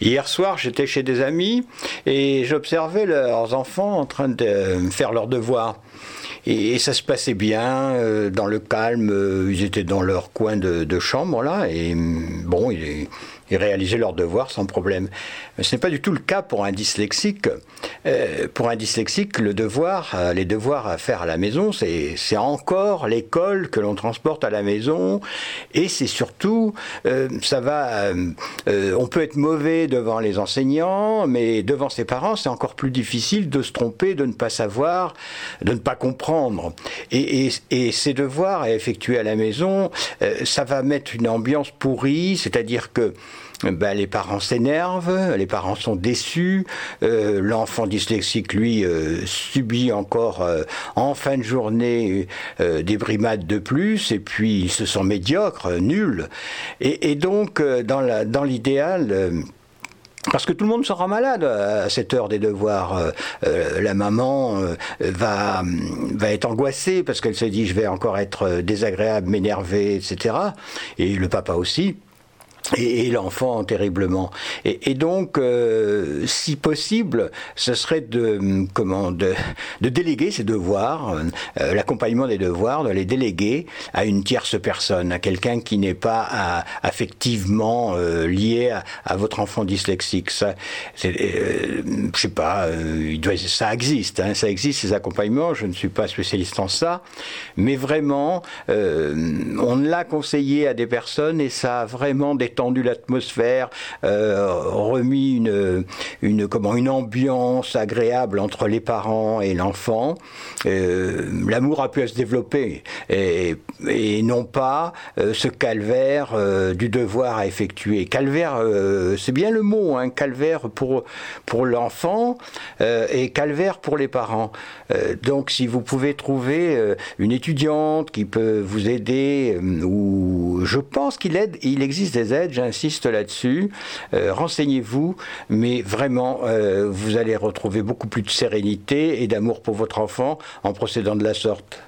Hier soir, j'étais chez des amis et j'observais leurs enfants en train de faire leurs devoirs. Et, ça se passait bien, euh, dans le calme, euh, ils étaient dans leur coin de, de chambre là, et bon, il et réaliser leurs devoirs sans problème. Ce n'est pas du tout le cas pour un dyslexique. Euh, pour un dyslexique, le devoir, euh, les devoirs à faire à la maison, c'est encore l'école que l'on transporte à la maison, et c'est surtout, euh, ça va, on peut être mauvais devant les enseignants, mais devant ses parents, c'est encore plus difficile de se tromper, de ne pas savoir, de ne pas comprendre. Et ces devoirs à effectuer à la maison, ça va mettre une ambiance pourrie, c'est-à-dire que ben, les parents s'énervent, les parents sont déçus, euh, l'enfant dyslexique, lui, euh, subit encore euh, en fin de journée des brimades de plus, et puis il se sent médiocre, nul. Et, donc, dans l'idéal, parce que tout le monde sera malade à cette heure des devoirs. la maman va, va être angoissée parce qu'elle se dit je vais encore être désagréable, m'énerver, etc. Et le papa aussi et, l'enfant terriblement. Et, donc, euh, si possible, ce serait de comment de, de déléguer ces devoirs, euh, l'accompagnement des devoirs, de les déléguer à une tierce personne, à quelqu'un qui n'est pas affectivement euh, lié à, votre enfant dyslexique. Ça, je sais pas, il doit, ça existe, hein, ça existe ces accompagnements. Je ne suis pas spécialiste en ça, mais vraiment, on l'a conseillé à des personnes et ça a vraiment des tendu l'atmosphère, euh, remis une, une, comment, une ambiance agréable entre les parents et l'enfant. Euh, l'amour a pu se développer et, et non pas euh, ce calvaire du devoir à effectuer. Calvaire, c'est bien le mot, hein, calvaire pour, pour l'enfant et calvaire pour les parents. donc si vous pouvez trouver une étudiante qui peut vous aider, ou je pense qu'il aide, il existe des aides j'insiste là-dessus. Euh, renseignez-vous, mais vraiment, euh, vous allez retrouver beaucoup plus de sérénité et d'amour pour votre enfant en procédant de la sorte.